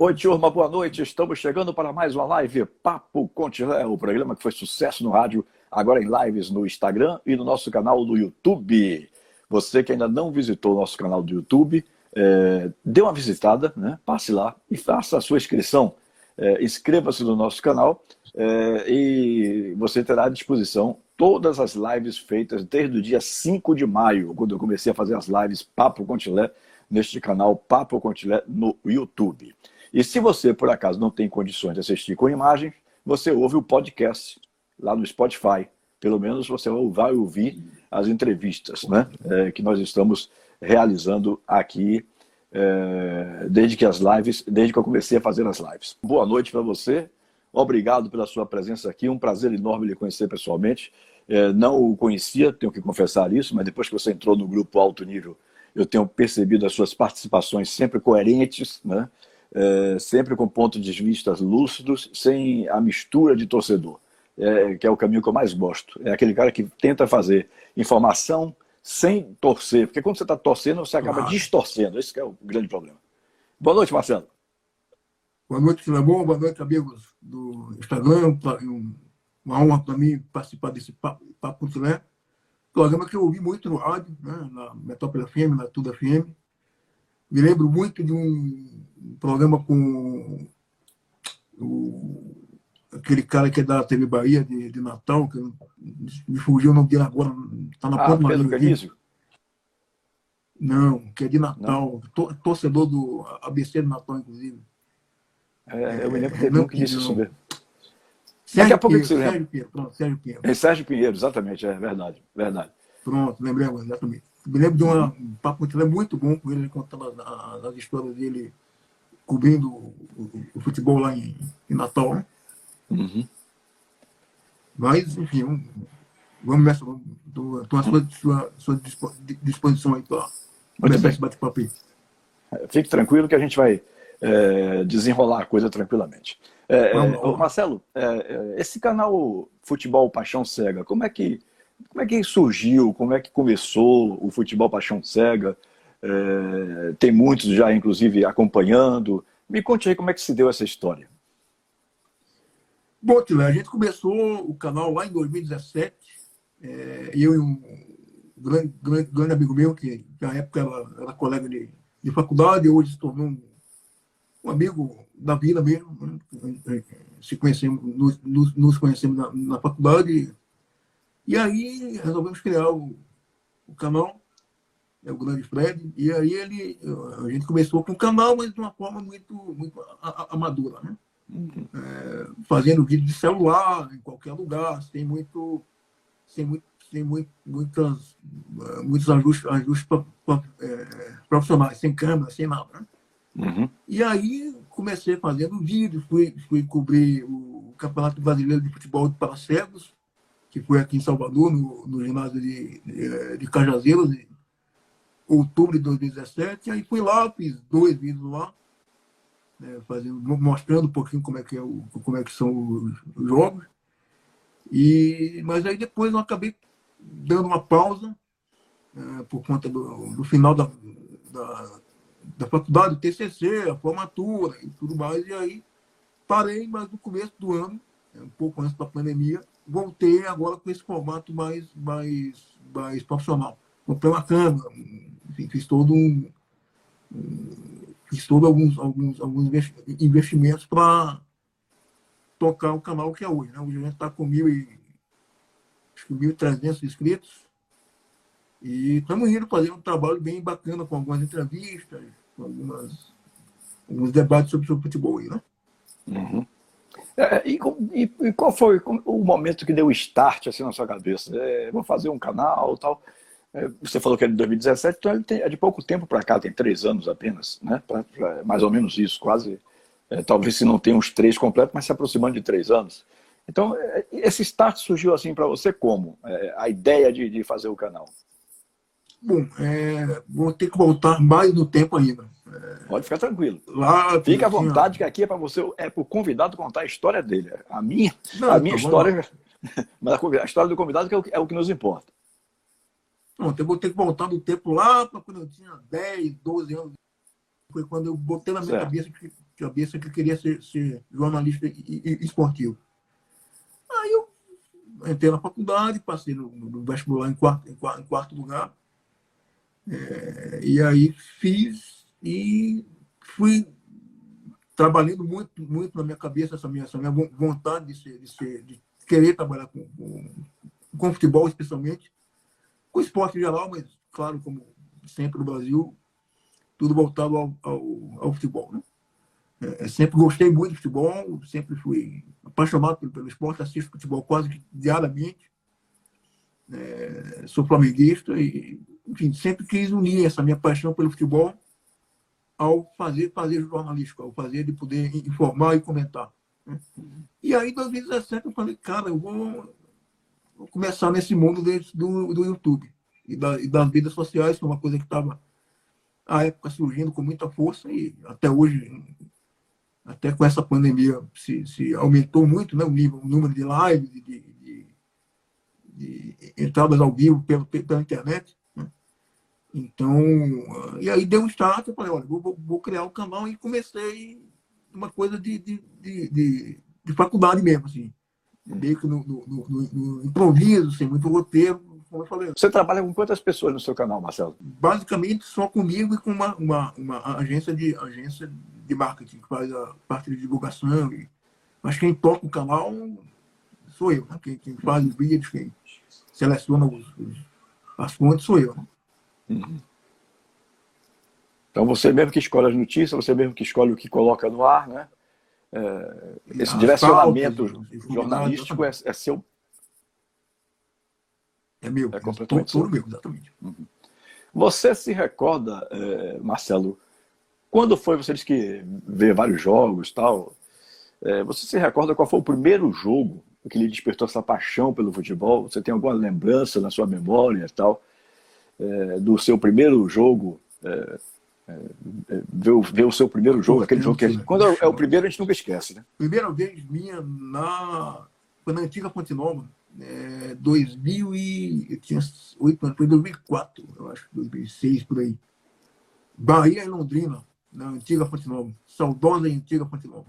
Oi, turma, boa noite. Estamos chegando para mais uma live Papo Contilé, o programa que foi sucesso no rádio, agora em lives no Instagram e no nosso canal do YouTube. Você que ainda não visitou o nosso canal do YouTube, é, dê uma visitada, né? passe lá e faça a sua inscrição. É, Inscreva-se no nosso canal é, e você terá à disposição todas as lives feitas desde o dia 5 de maio, quando eu comecei a fazer as lives Papo Contilé, neste canal Papo Contilé no YouTube. E se você, por acaso, não tem condições de assistir com imagem, você ouve o podcast lá no Spotify. Pelo menos você vai ouvir as entrevistas né, é, que nós estamos realizando aqui é, desde que as lives, desde que eu comecei a fazer as lives. Boa noite para você. Obrigado pela sua presença aqui. Um prazer enorme lhe conhecer pessoalmente. É, não o conhecia, tenho que confessar isso, mas depois que você entrou no grupo Alto Nível, eu tenho percebido as suas participações sempre coerentes, né? É, sempre com pontos de vista lúcidos, sem a mistura de torcedor, é, que é o caminho que eu mais gosto. É aquele cara que tenta fazer informação sem torcer, porque quando você está torcendo, você acaba ah. distorcendo. Esse é o grande problema. Boa noite, Marcelo. Boa noite, Filemon. Boa noite, amigos do Instagram. Uma honra para mim participar desse Papo, papo Filé. Programa que eu ouvi muito no rádio, né, na Metrópole FM, na Tudo FM. Me lembro muito de um programa com o, aquele cara que é da TV Bahia de, de Natal, que me fugiu o nome dele agora, está na ah, ponta Pedro? Não, que é de Natal, to, torcedor do ABC de Natal, inclusive. É, eu me lembro que teve não, um que disse isso mesmo. Daqui a pouco Pinheiro, você Sérgio Pinheiro, pronto, Sérgio Pinheiro. É Sérgio Pinheiro, exatamente, é verdade, verdade. Pronto, lembrei agora, exatamente. Me lembro de uma, um papo muito bom com ele, contando as, as histórias dele cobrindo o, futebol lá em, em Natal, né? Uhum. Mas, enfim, um, vamos nessa. Estou à sua, sua, sua disposição aí para começar esse bate-papo aí. Fique tranquilo que a gente vai é, desenrolar a coisa tranquilamente. É, vamos, é, vamos. Marcelo, é, é, esse canal Futebol Paixão Cega, como é que como é que surgiu? Como é que começou o Futebol Paixão Cega? É, tem muitos já, inclusive, acompanhando. Me conte aí como é que se deu essa história. Bom, Tilé, a gente começou o canal lá em 2017. É, eu e um grande, grande, grande amigo meu, que na época era, era colega de, de faculdade, hoje se tornou um, um amigo da vida mesmo. Né? Se conhecemos, nos, nos, nos conhecemos na, na, faculdade. E aí resolvemos criar o, o canal é o grande Fred, e aí ele, a gente começou com o canal, mas de uma forma muito, muito amadora, né? Uhum. É, fazendo vídeo de celular, em qualquer lugar, sem muito, sem muito, sem muito, muitas, muitos ajustes, ajustes pra, pra, é, profissionais, sem câmera, sem nada. Né? Uhum. E aí comecei fazendo vídeo, fui, fui cobrir o Campeonato Brasileiro de Futebol de Paracegos, que foi aqui em Salvador, no, no ginásio de, de, de Cajazeiras, outubro de 2017, aí fui lá, fiz dois vídeos lá, né, fazendo, mostrando um pouquinho como é que, é o, como é que são os, jogos. E, mas aí depois eu acabei dando uma pausa é, por conta do, do final da, da, da, faculdade, do TCC, a formatura e tudo mais. E aí parei, mas no começo do ano, é, um pouco antes da pandemia, voltei agora com esse formato mais, mais, mais profissional. Comprei uma câmera, fiz todo um, fiz todo alguns, alguns, alguns investimentos para tocar o canal que é hoje. Né? Hoje a gente está com mil e, 1.300 inscritos e estamos indo fazendo um trabalho bem bacana com algumas entrevistas, com algumas, alguns debates sobre, sobre futebol aí, né? Uhum. É, e, e, e, qual foi o momento que deu o start assim na sua cabeça? É, vou fazer um canal tal. É, você falou que é de 2017, então ele tem, é de pouco tempo para cá, tem três anos apenas, né? Pra, pra, mais ou menos isso, quase. É, talvez se não tenha uns três completos, mas se aproximando de três anos. Então, é, esse start surgiu assim para você como? É, a ideia de, de, fazer o canal? Bom, é, vou ter que voltar mais no tempo ainda. Pode ficar tranquilo. Lá, Fica à vontade, que aqui é para você, é para o convidado contar a história dele. A minha, não, a minha tá história, mas a história do convidado é o, é o que nos importa. Pronto, eu vou ter que voltar no tempo lá para quando eu tinha 10, 12 anos. Foi quando eu botei na minha certo. cabeça que cabeça que eu queria ser, ser jornalista esportivo. Aí eu entrei na faculdade, passei no, no vestibular em quarto, em quarto, em quarto lugar. É, e aí fiz e fui trabalhando muito, muito na minha cabeça essa minha, essa minha vontade de, ser, de, ser, de querer trabalhar com, com, com futebol, especialmente, com esporte em geral, mas, claro, como sempre no Brasil, tudo voltado ao, ao, ao futebol. Né? É, sempre gostei muito de futebol, sempre fui apaixonado pelo, pelo esporte, assisto futebol quase diariamente. É, sou flamenguista e, enfim, sempre quis unir essa minha paixão pelo futebol ao fazer, fazer jornalístico, ao fazer de poder informar e comentar. Né? E aí, em 2017, eu falei, cara, eu vou começar nesse mundo do, do YouTube e, da, e das mídias sociais, que é uma coisa que estava, à época, surgindo com muita força e até hoje até com essa pandemia se, se aumentou muito né, o, nível, o número de lives, de, de, de entradas ao vivo pela, pela internet. Né? Então, e aí deu um start, eu falei, olha, vou, vou criar um canal e comecei uma coisa de, de, de, de, de faculdade mesmo, assim. Meio que no, no, no, no improviso, sem muito roteiro, como eu falei. Você trabalha com quantas pessoas no seu canal, Marcelo? Basicamente só comigo e com uma, uma, uma agência de agência de marketing, que faz a parte de divulgação. Mas quem toca o canal sou eu, né? quem, quem faz os vídeos, quem seleciona os, os, as fontes sou eu. Né? Uhum. Então você mesmo que escolhe as notícias, você mesmo que escolhe o que coloca no ar, né? É, esse direcionamento jornalístico é, é, seu. É meu, é completamente todo, todo meu, exatamente. Uhum. Você se recorda, é, Marcelo, quando foi, você disse que vê vários jogos tal, é, você se recorda qual foi o primeiro jogo que lhe despertou essa paixão pelo futebol? Você tem alguma lembrança na sua memória tal, do seu primeiro jogo? É, é, ver, o, ver o seu primeiro jogo, aquele jogo que é, quando é o primeiro a gente nunca esquece, né? Primeira vez minha na foi na antiga Fonte Nova, é, 2000 e eu tinha 8 anos, foi 2004, eu acho, 2006 por aí. Bahia e Londrina na antiga Fonte Nova. Saudosa e antiga Fonte Nova.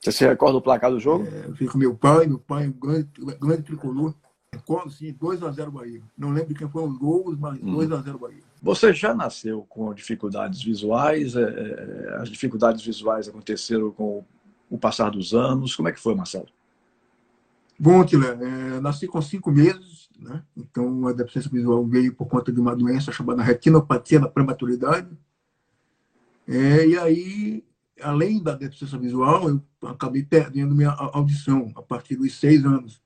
Você se recorda do placar do jogo? É, eu fui com meu pai, meu pai, um grande, grande tricolor. Recordo, sim, 2x0 Bahia. Não lembro quem foram os gols, mas hum. 2x0 Bahia. Você já nasceu com dificuldades visuais? É, é, as dificuldades visuais aconteceram com o passar dos anos? Como é que foi, Marcelo? Bom, Tila, é, nasci com cinco meses, né? então a deficiência visual veio por conta de uma doença chamada retinopatia da prematuridade. É, e aí, além da deficiência visual, eu acabei perdendo minha audição a partir dos seis anos.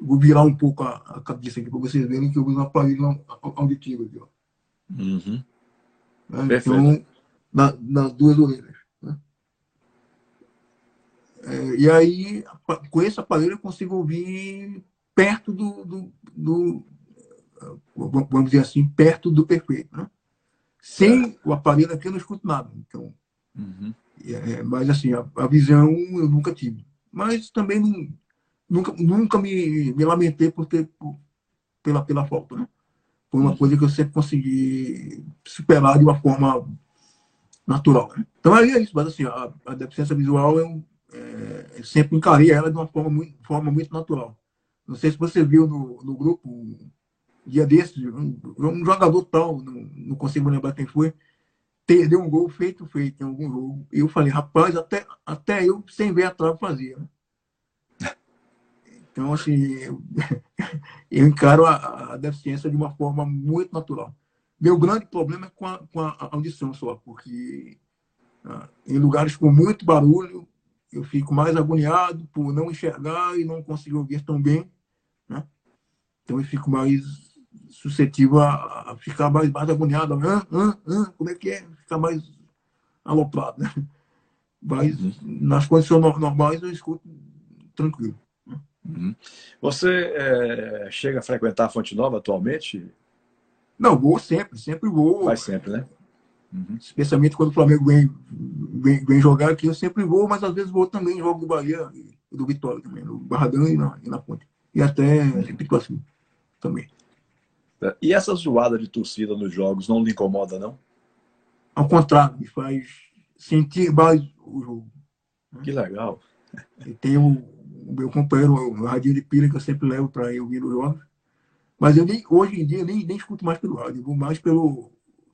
Vou virar um pouco a, a cabeça aqui para vocês verem que eu uso um aparelho auditivo aqui. Ó. Uhum. É, então, na, nas duas orelhas. Né? É, e aí, com esse aparelho, eu consigo ouvir perto do, do, do vamos dizer assim, perto do perfeito. Né? Sem o aparelho aqui eu não escuto nada. Então, uhum. é, mas assim, a, a, visão eu nunca tive. Mas também não, nunca, nunca me, me lamentei por ter por, pela, pela falta. Né? Foi uma coisa que eu sempre consegui superar de uma forma natural. Né? Então aí é isso, mas assim, a, a deficiência visual eu, é, eu sempre encarei ela de uma forma muito, forma muito natural. Não sei se você viu no, no grupo dia desses, um, um jogador tal, não, não consigo lembrar quem foi, perdeu um gol feito, feito em algum jogo. E eu falei, rapaz, até, até eu, sem ver a trave, fazia. Né? Então, assim, eu, eu encaro a, a, deficiência de uma forma muito natural. Meu grande problema é com a, com a audição só, porque ah, em lugares com muito barulho, eu fico mais agoniado por não enxergar e não conseguir ouvir tão bem. Né? Então, eu fico mais suscetível a, a ficar mais, mais agoniado. Ah, ah, ah, como é que é? Ficar mais aloprado, né? Mas uhum. nas condições normais eu escuto tranquilo. Uhum. Você é, chega a frequentar a Fonte Nova atualmente? Não, vou sempre, sempre vou. Vai sempre, né? Uhum. Especialmente quando o Flamengo vem, vem, vem, jogar aqui, eu sempre vou, mas às vezes vou também em jogo do Bahia e do Vitória também, no Barradão e na, e na Ponte. E até Pituaçu também. E essa zoada de torcida nos jogos não lhe incomoda, não? Ao contrário, me faz, sentir mais o jogo. Né? Que legal. E tem o meu companheiro, o radinho de pilha que eu sempre levo para ouvir os jogos. Mas eu nem, hoje em dia nem, nem escuto mais pelo rádio, vou mais pelo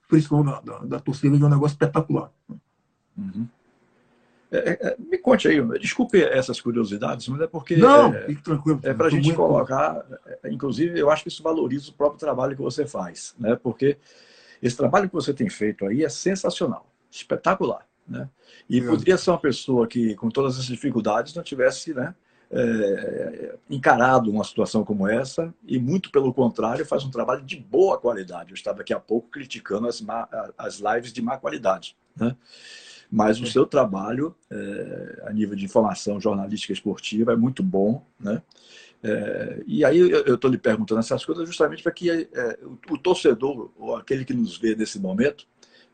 frição da, da, da torcida, que é um negócio espetacular. Uhum. É, é, é me conte aí, desculpe essas curiosidades, mas é porque. Não, é, tranquilo. É para a gente colocar, é, inclusive, eu acho que isso valoriza o próprio trabalho que você faz, né? Porque esse trabalho que você tem feito aí é sensacional, espetacular. Né? E é. poderia ser uma pessoa que, com todas as dificuldades, não tivesse né, é, encarado uma situação como essa e, muito pelo contrário, faz um trabalho de boa qualidade. Eu estava daqui a pouco criticando as, as lives de má qualidade. Né? Mas o seu trabalho, é, a nível de informação jornalística esportiva, é muito bom. Né? É, e aí eu estou lhe perguntando essas coisas justamente para que é, o, o, torcedor, ou aquele que nos vê nesse momento,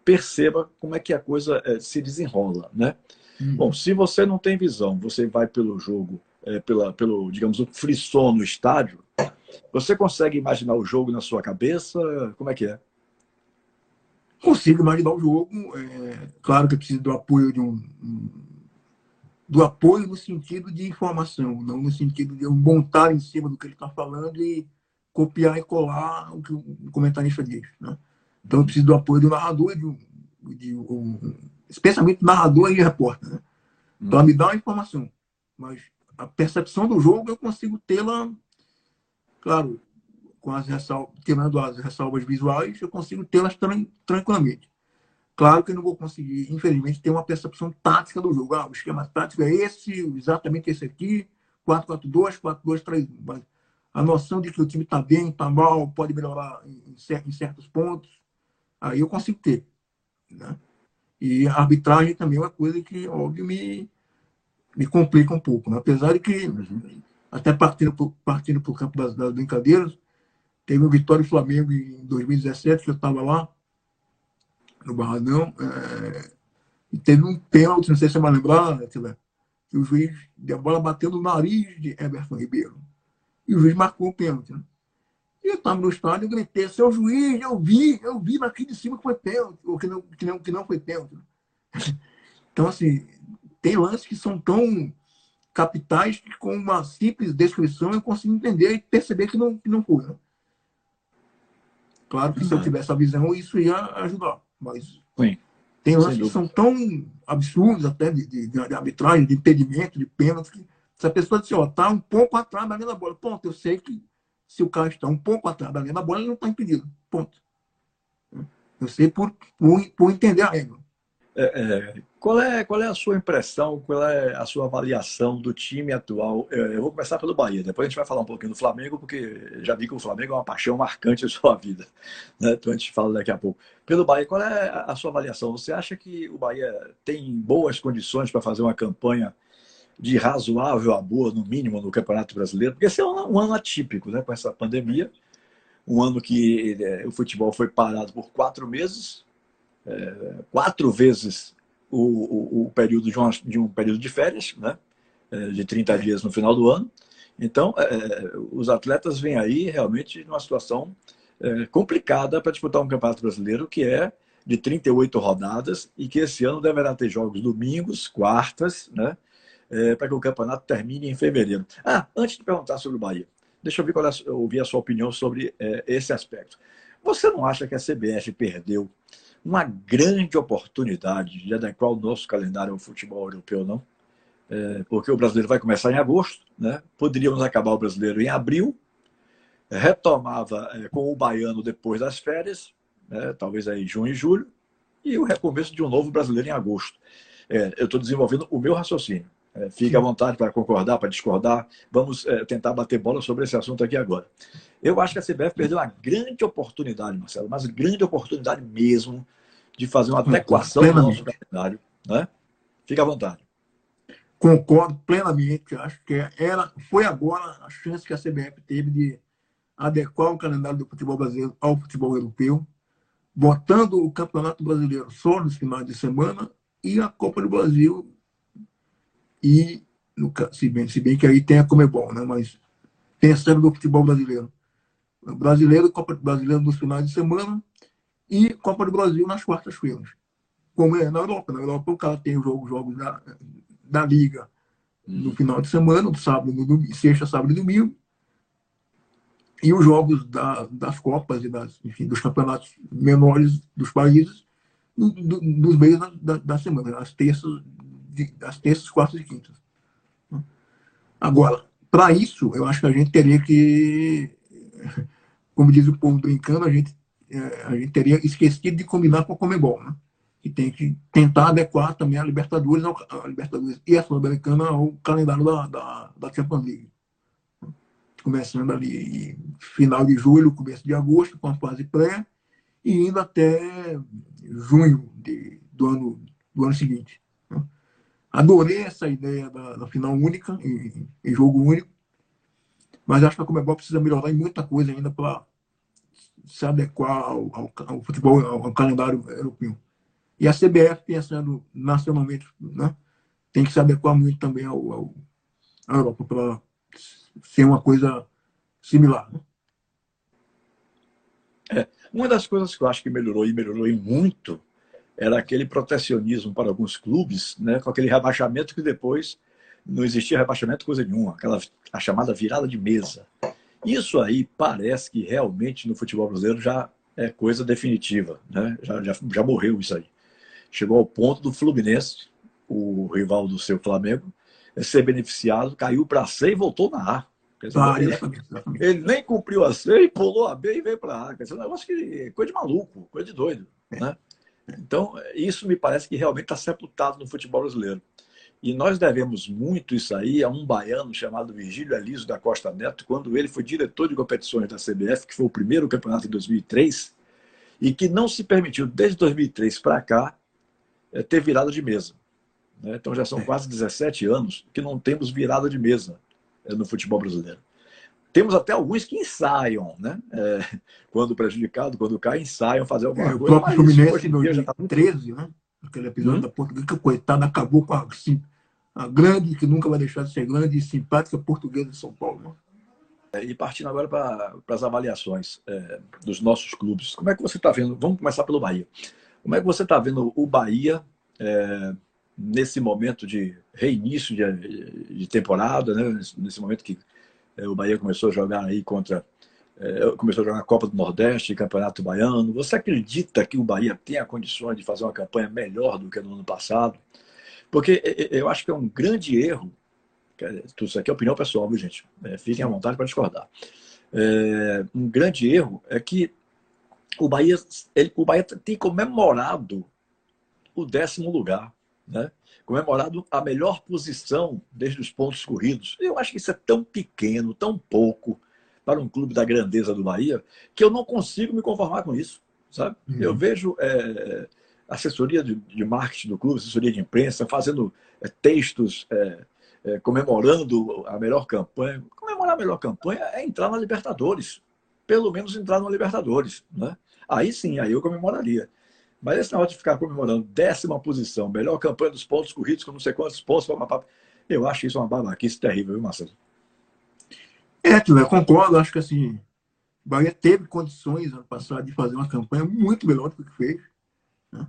perceba como é que a coisa é, se desenrola. Né? Uhum. Bom, se você não tem visão, você vai pelo jogo é, pela, pelo, digamos, o frisson no estádio, você consegue imaginar o jogo na sua cabeça? Como é que é? Consigo imaginar o jogo. É, claro que eu preciso do apoio de um, do apoio no sentido de informação, não no sentido de eu montar em cima do que ele está falando e copiar e colar o que o comentarista diz. Né? Então eu preciso do apoio do narrador, de um, de um, especialmente narrador e repórter. Né? Então me dá uma informação, mas a percepção do jogo eu consigo tê-la, claro, com as ressalvas, tirando as ressalvas visuais, eu consigo tê-las tran tranquilamente. Claro que eu não vou conseguir, infelizmente, ter uma percepção tática do jogo. Ah, o esquema tático é esse, exatamente esse aqui, 4-4-2, 4-2-3-1. Mas a noção de que o time está bem, está mal, pode melhorar em, em, certos pontos, aí eu consigo ter. Né? E a arbitragem também é uma coisa que, óbvio, me, me complica um pouco. Né? Apesar de que, até partindo para o campo das, das, brincadeiras, teve o Vitória e Flamengo em 2017, que eu estava lá, no Barradão, é, e teve um pênalti, não sei se você vai lembrar, né, que o juiz deu a bola batendo no nariz de Everton Ribeiro. E o juiz marcou o pênalti. Né? E eu estava no estádio e gritei, seu juiz, eu vi, eu vi aqui de cima que foi pênalti, ou que não, que não, que não foi pênalti. Então, assim, tem lances que são tão capitais que com uma simples descrição eu consigo entender e perceber que não, que não foi. Né? Claro que se eu uhum. tivesse a visão, isso ia ajudar. Mas Sim. tem lances que são tão absurdos até de, de, de, arbitragem, de impedimento, de pênalti, que se a pessoa disser, ó, tá um pouco atrás da linha da bola, ponto, eu sei que se o cara está um pouco atrás da linha da bola, ele não está impedido. Ponto. Eu sei por, por, por entender a regra. É, é, qual, é, qual é a sua impressão, qual é a sua avaliação do time atual? Eu, eu, vou começar pelo Bahia, depois a gente vai falar um pouquinho do Flamengo, porque já vi que o Flamengo é uma paixão marcante em sua vida. Né? Então a gente fala daqui a pouco. Pelo Bahia, qual é a sua avaliação? Você acha que o Bahia tem boas condições para fazer uma campanha de razoável a boa, no mínimo, no Campeonato Brasileiro? Porque esse é um, um ano atípico, né? com essa pandemia. Um ano que é, o futebol foi parado por quatro meses, é, quatro vezes o, o, o período de, uma, de, um período de férias, né? É, de 30 é. dias no final do ano. Então, é, os atletas vêm aí realmente numa situação é, complicada para disputar um campeonato brasileiro que é de 38 rodadas e que esse ano deverá ter jogos domingos, quartas, né? É, para que o campeonato termine em fevereiro. Ah, antes de perguntar sobre o Bahia, deixa eu ver é, ouvir a sua opinião sobre é, esse aspecto. Você não acha que a CBF perdeu uma grande oportunidade de adequar o nosso calendário ao futebol europeu, não? É, porque o brasileiro vai começar em agosto, né? poderíamos acabar o brasileiro em abril, retomava é, com o baiano depois das férias, né? talvez aí junho e julho, e o recomeço de um novo brasileiro em agosto. É, eu estou desenvolvendo o meu raciocínio. É, fique à vontade para concordar, para discordar. Vamos é, tentar bater bola sobre esse assunto aqui agora. Eu acho que a CBF perdeu uma grande oportunidade, Marcelo, mas grande oportunidade mesmo de fazer uma adequação do nosso calendário. Né? Fique à vontade. Concordo plenamente. Acho que era, foi agora a chance que a CBF teve de adequar o calendário do futebol brasileiro ao futebol europeu, botando o Campeonato Brasileiro só nos finais de semana e a Copa do Brasil e no, se, bem, se bem que aí tem a Comebol, né? mas pensando no futebol brasileiro. O brasileiro, Copa do Brasileiro nos finais de semana e Copa do Brasil nas quartas-feiras. como é na Europa. Na Europa o cara tem os jogos, jogos da, da Liga no final de semana, no sábado, no, sexta, sábado e domingo, e os jogos da, das Copas e das, enfim, dos campeonatos menores dos países no, do, nos meios da, da, semana, as terças, de, as terças, quartas e quintas. Agora, para isso, eu acho que a gente teria que, como diz o povo brincando, a gente, a gente teria esquecido de combinar com a Comebol, né? que tem que tentar adequar também a Libertadores, a Libertadores e a Sul-Americana ao calendário da, da, da Champions League. Começando ali final de julho, começo de agosto, com a fase pré, e indo até junho de, do, ano, do ano seguinte. Adorei essa ideia da, da final única, em, em, jogo único, mas acho que a Comebol precisa melhorar em muita coisa ainda para se adequar ao, ao, ao futebol, ao, ao calendário europeu. E a CBF, pensando nacionalmente, né, tem que se adequar muito também ao, à Europa para ser uma coisa similar. Né? É, uma das coisas que eu acho que melhorou e melhorou muito era aquele protecionismo para alguns clubes, né, com aquele rebaixamento que depois não existia rebaixamento coisa nenhuma, aquela a chamada virada de mesa. Isso aí parece que realmente no futebol brasileiro já é coisa definitiva, né? já, já, já morreu isso aí chegou ao ponto do Fluminense, o rival do seu Flamengo, ser beneficiado, caiu para C e voltou na A. Dizer, ah, ele, ele, nem cumpriu a C e pulou a B e veio para A. Quer dizer, um negócio que coisa de maluco, coisa de doido. Né? Então, isso me parece que realmente está sepultado no futebol brasileiro. E nós devemos muito isso aí a um baiano chamado Virgílio Eliso da Costa Neto, quando ele foi diretor de competições da CBF, que foi o primeiro campeonato em 2003, e que não se permitiu, desde 2003 para cá, é, ter virada de mesa. Né? Então já são é. quase 17 anos que não temos virada de mesa é, no futebol brasileiro. Temos até alguns que ensaiam, né? É, quando prejudicado, quando cai, ensaiam fazer alguma é, coisa. O próprio Fluminense em já tá 13, né? Aquele episódio hum. da Portuguesa, que coitado acabou com a, assim, a grande, que nunca vai deixar de ser grande e simpática portuguesa de São Paulo. Né? É, e partindo agora para as avaliações é, dos nossos clubes, como é que você está vendo? Vamos começar pelo Bahia. Como é que você está vendo o Bahia é, nesse momento de reinício de, de temporada, né? nesse momento que é, o Bahia começou a jogar aí contra. É, começou a jogar a Copa do Nordeste, Campeonato Baiano. Você acredita que o Bahia tem a condições de fazer uma campanha melhor do que no ano passado? Porque eu acho que é um grande erro. Tudo isso aqui é opinião pessoal, viu, gente? É, fiquem à vontade para discordar. É, um grande erro é que o Bahia, ele, o Bahia tem comemorado o décimo lugar, né? comemorado a melhor posição desde os pontos corridos. Eu acho que isso é tão pequeno, tão pouco para um clube da grandeza do Bahia, que eu não consigo me conformar com isso. Sabe? Uhum. Eu vejo é, assessoria de, de, marketing do clube, assessoria de imprensa, fazendo é, textos é, é comemorando a melhor campanha. Comemorar a melhor campanha é entrar na Libertadores. Pelo menos entrar na Libertadores. Né? Aí sim, aí eu comemoraria. Mas esse negócio de ficar comemorando décima posição, melhor campanha dos pontos corridos com não sei quantos pontos, eu acho isso uma babaquice terrível, viu, Marcelo? É, concordo. Acho que assim, Bahia teve condições ano passado de fazer uma campanha muito melhor do que fez. Né?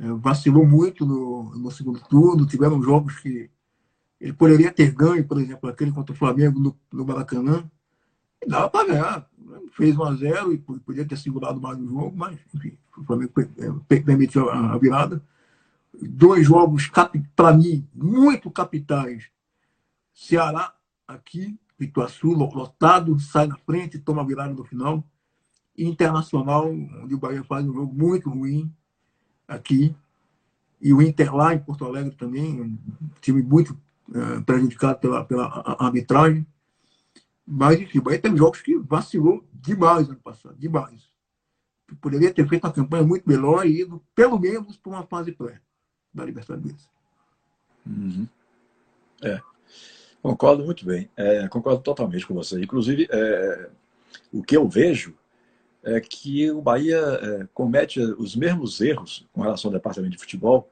É, vacilou muito no, no segundo turno, tiveram jogos que ele poderia ter ganho, por exemplo, aquele contra o Flamengo no, no Maracanã. E dava para ganhar fez 1 a 0 e podia ter segurado mais o jogo, mas enfim, o Flamengo é, permitiu a virada. Dois jogos, para mim, muito capitais. Ceará, aqui, Pituaçu, lotado, sai na frente, toma virada no final. Internacional, onde o Bahia faz um jogo muito ruim aqui. E o Inter lá em Porto Alegre também, um time muito é, prejudicado pela, pela arbitragem. Mas, enfim, o Bahia tem jogos que vacilou demais ano passado, demais. Poderia ter feito uma campanha muito melhor e ido, pelo menos, para uma fase pré da Libertadores. Uhum. É. Concordo muito bem. É, concordo totalmente com você. Inclusive, é, o que eu vejo é que o Bahia é, comete os mesmos erros com relação ao departamento de futebol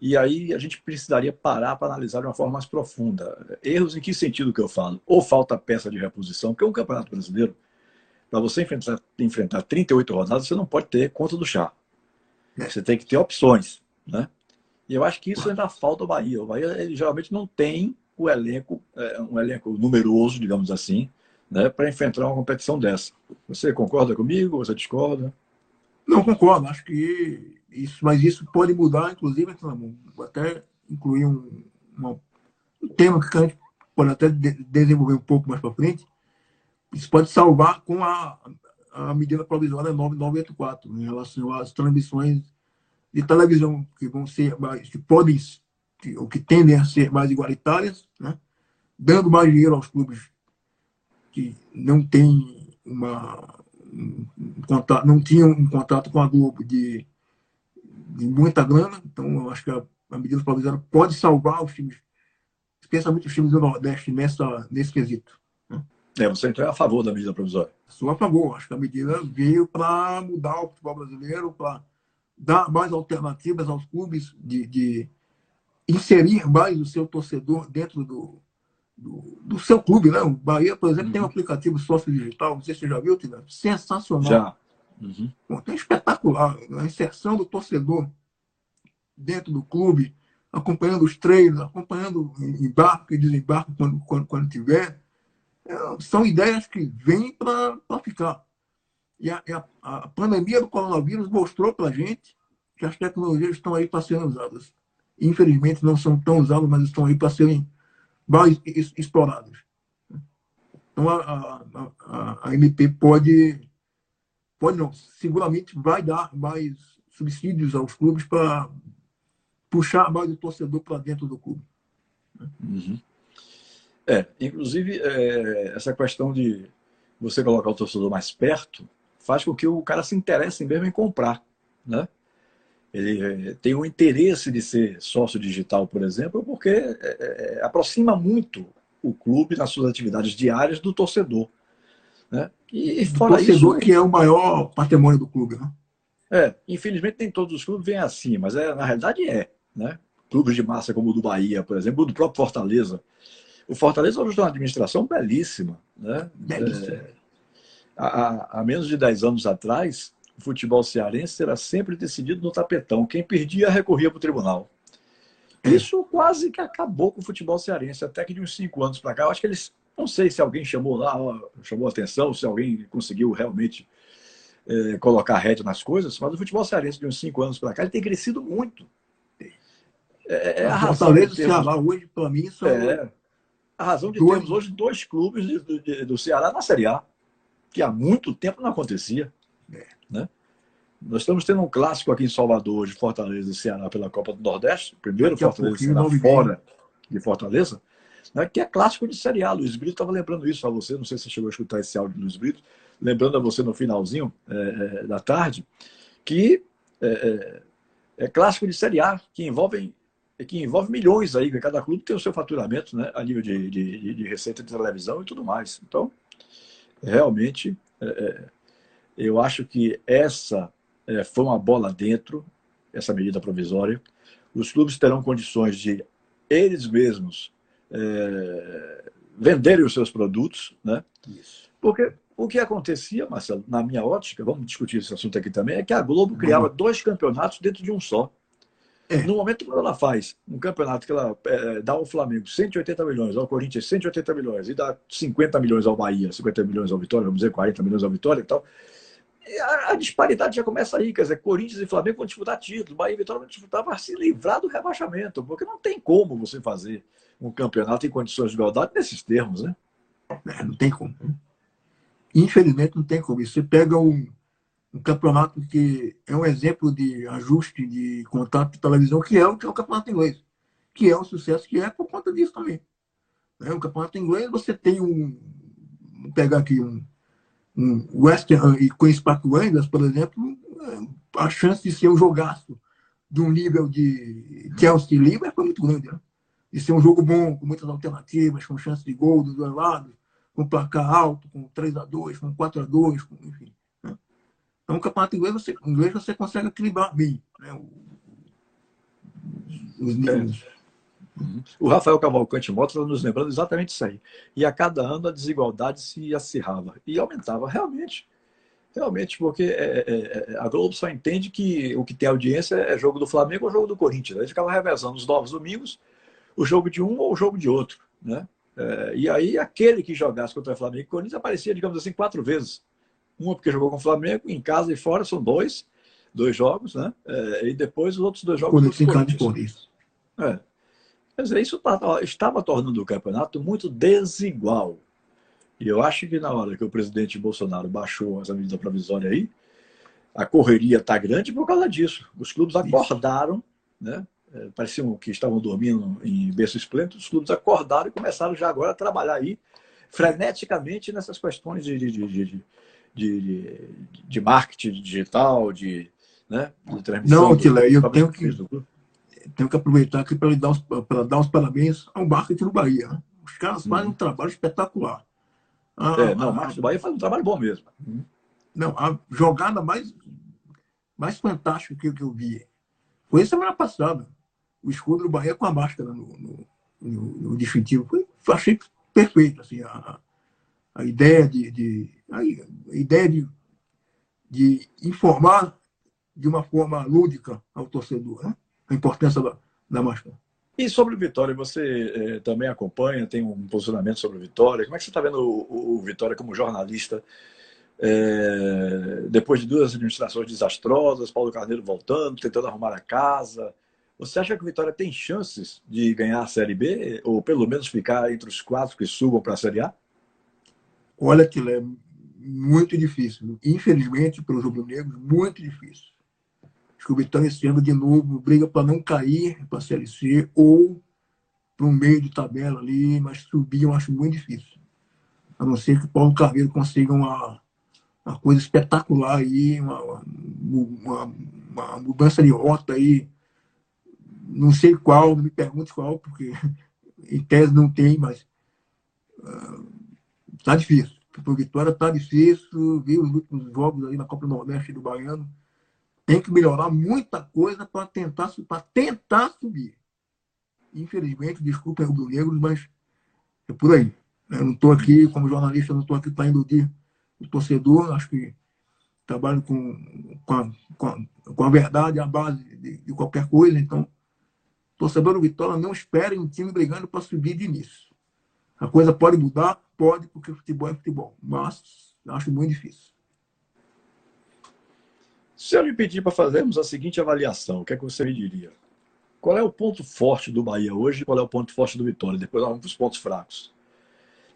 e aí a gente precisaria parar para analisar de uma forma mais profunda. Erros em que sentido que eu falo? Ou falta peça de reposição, porque um campeonato brasileiro, para você enfrentar, enfrentar 38 rodadas, você não pode ter conta do chá. Você tem que ter opções. Né? E eu acho que isso ainda falta ao Bahia. O Bahia ele, geralmente não tem o elenco, é, um elenco numeroso, digamos assim, né, para enfrentar uma competição dessa. Você concorda comigo? Você discorda? Não concordo. Acho que isso, mas isso pode mudar, inclusive, até incluir um, uma, um tema que a gente pode até de, desenvolver um pouco mais para frente. Isso pode salvar com a, a medida provisória 984 em relação às transmissões de televisão que vão ser que podem, ou que tendem a ser mais igualitárias, né? dando mais dinheiro aos clubes que não têm uma um, um contato, não tinham um contato com a Globo de, de muita grana, então eu acho que a, a medida provisória pode salvar os times, especialmente os times do Nordeste nessa, nesse quesito. Né? É, você então é a favor da medida provisória? Sou a favor. Acho que a medida veio para mudar o futebol brasileiro, para dar mais alternativas aos clubes, de, de, inserir mais o seu torcedor dentro do, do, do, seu clube. Né? O Bahia, por exemplo, uhum. tem um uhum. aplicativo sócio digital, não sei se você já viu, Tina? sensacional. Já. Uhum. Bom, tem espetacular. A inserção do torcedor dentro do clube, acompanhando os treinos, acompanhando embarque e desembarque quando, quando, quando tiver. É, são ideias que vêm para ficar. E a, a, a, pandemia do coronavírus mostrou para a gente que as tecnologias estão aí para serem usadas. Infelizmente, não são tão usadas, mas estão aí para serem mais exploradas. Então, a, a, a, MP pode, pode não, seguramente vai dar mais subsídios aos clubes para puxar mais o torcedor para dentro do clube. Uhum. É, inclusive, é, essa questão de você colocar o torcedor mais perto faz com que o cara se interesse mesmo em comprar, né? Ele é, tem um interesse de ser sócio digital, por exemplo, porque é, é, aproxima muito o clube nas suas atividades diárias do torcedor. Né? E, fora o torcedor isso, que é o maior patrimônio do clube, né? É, infelizmente nem todos os clubes vêm assim, mas é, na realidade é, né? Clubes de massa como o do Bahia, por exemplo, o do próprio Fortaleza. O Fortaleza hoje tem uma administração belíssima, né? Belíssima. É, há, há menos de 10 anos atrás, o futebol cearense era sempre decidido no tapetão. Quem perdia recorria para o tribunal. É. Isso quase que acabou com o futebol cearense, até que de uns cinco anos para cá. Eu acho que eles. Não sei se alguém chamou lá, chamou atenção, se alguém conseguiu realmente é, colocar rédea nas coisas, mas o futebol cearense de uns cinco anos para cá ele tem crescido muito. É, é a razão Fortaleza e Ceará hoje, para mim, são. É, a razão de dois... termos hoje dois clubes de, de, do Ceará na Série A, que há muito tempo não acontecia. Né? Nós estamos tendo um clássico aqui em Salvador, de Fortaleza e Ceará pela Copa do Nordeste. Primeiro Daqui Fortaleza e Ceará fora de Fortaleza, né? que é clássico de Série A. Luiz Brito estava lembrando isso a você, não sei se você chegou a escutar esse áudio do Luiz Brito, lembrando a você no finalzinho é, é, da tarde, que é, é, é clássico de Série A, que envolve, que envolve milhões aí, cada clube tem o seu faturamento né? a nível de, de, de receita de televisão e tudo mais. Então, realmente, é, é, eu acho que essa é, foi uma bola dentro, essa medida provisória. Os clubes terão condições de eles mesmos é, venderem os seus produtos, né? Isso. Porque o que acontecia, Marcelo, na minha ótica, vamos discutir esse assunto aqui também, é que a Globo criava dois campeonatos dentro de um só. É. No momento que ela faz um campeonato que ela é, dá ao Flamengo 180 milhões, ao Corinthians 180 milhões, e dá 50 milhões ao Bahia, 50 milhões ao Vitória, vamos dizer 40 milhões ao Vitória e tal, a, disparidade já começa aí, quer dizer, Corinthians e Flamengo vão disputar títulos, Bahia e Vitória vão disputar para se livrar do rebaixamento, porque não tem como você fazer um campeonato em condições de igualdade nesses termos, né? É, não tem como. Infelizmente não tem como. Você pega um, um campeonato que é um exemplo de ajuste de contato de televisão, que é o, que é o campeonato inglês, que é o sucesso que é por conta disso também. É, o campeonato inglês, você tem um. Vou pegar aqui um, um West Ham e Queen's Park Rangers, por exemplo, a chance de ser um jogaço de um nível de Chelsea e Liverpool foi muito grande. Né? De ser um jogo bom, com muitas alternativas, com chance de gol dos dois lados, com placar alto, com 3 a 2 com 4 a 2 com, enfim. Então, o campeonato inglês você, inglês você consegue equilibrar bem né? os níveis. É. Uhum. O Rafael Cavalcante Mota está nos lembrando exatamente isso aí. E a cada ano a desigualdade se acirrava e aumentava. Realmente, Realmente, porque é, é, é, a Globo só entende que o que tem audiência é jogo do Flamengo ou jogo do Corinthians. Eles ficavam revezando os novos domingos, o jogo de um ou o jogo de outro. Né? É, e aí, aquele que jogasse contra o Flamengo e Corinthians aparecia, digamos assim, quatro vezes. Uma porque jogou com o Flamengo, em casa e fora são dois, dois jogos, né? É, e depois os outros dois jogos. Quando contra o Corinthians. É. Quer dizer, isso tá, estava tornando o campeonato muito desigual. E eu acho que na hora que o presidente Bolsonaro baixou essa medida provisória aí, a correria está grande por causa disso. Os clubes acordaram, né? É, pareciam que estavam dormindo em berço esplêndido, os clubes acordaram e começaram já agora a trabalhar aí freneticamente nessas questões de, de, de, de, de marketing digital, de, né, de transmissão. Não, Tilé, eu tenho que, tenho que aproveitar aqui para dar, os, dar os parabéns ao marketing do Bahia. Né? Os caras fazem um trabalho espetacular. Ah, é, não, o Marcos do Bahia faz um trabalho bom mesmo. Uhum. Não, a jogada mais, mais fantástica que, que eu vi foi semana passada. O escudo do Bahia com a máscara no, no, no, no distintivo. Foi, achei perfeito. Assim, a, a ideia de, de a ideia de, de informar de uma forma lúdica ao torcedor né? A importância da, da máscara. E sobre o Vitória, você eh, também acompanha, tem um posicionamento sobre o Vitória. Como é que você está vendo o, o, Vitória como jornalista? Eh, depois de duas administrações desastrosas, Paulo Carneiro voltando, tentando arrumar a casa. Você acha que o Vitória tem chances de ganhar a Série B? Ou pelo menos ficar entre os quatro que subam para a Série A? Olha, que é muito difícil. Infelizmente, para os rubro-negros, muito difícil que o Vitória esse ano de novo briga para não cair para a Série C ou para um meio de tabela ali, mas subir eu acho muito difícil. A não ser que o Paulo Carneiro consiga uma, uma coisa espetacular aí, uma, uma, uma, mudança de rota aí. Não sei qual, não me pergunte qual, porque em tese não tem, mas uh, tá difícil. Porque o Vitória tá difícil, viu os últimos jogos aí na Copa do Nordeste do Baiano tem que melhorar muita coisa para tentar, tentar subir. Infelizmente, desculpem os negros, mas é por aí. Eu não estou aqui, como jornalista, não estou aqui para iludir o torcedor. Acho que trabalho com, com, a, com, a, com a verdade, a base de, de, qualquer coisa. Então, torcedor do Vitória, não espere um time brigando para subir de início. A coisa pode mudar? Pode, porque futebol é futebol. Mas acho muito difícil. Se eu lhe pedir para fazermos a seguinte avaliação, o que é que você me diria? Qual é o ponto forte do Bahia hoje e qual é o ponto forte do Vitória? Depois vamos para os pontos fracos.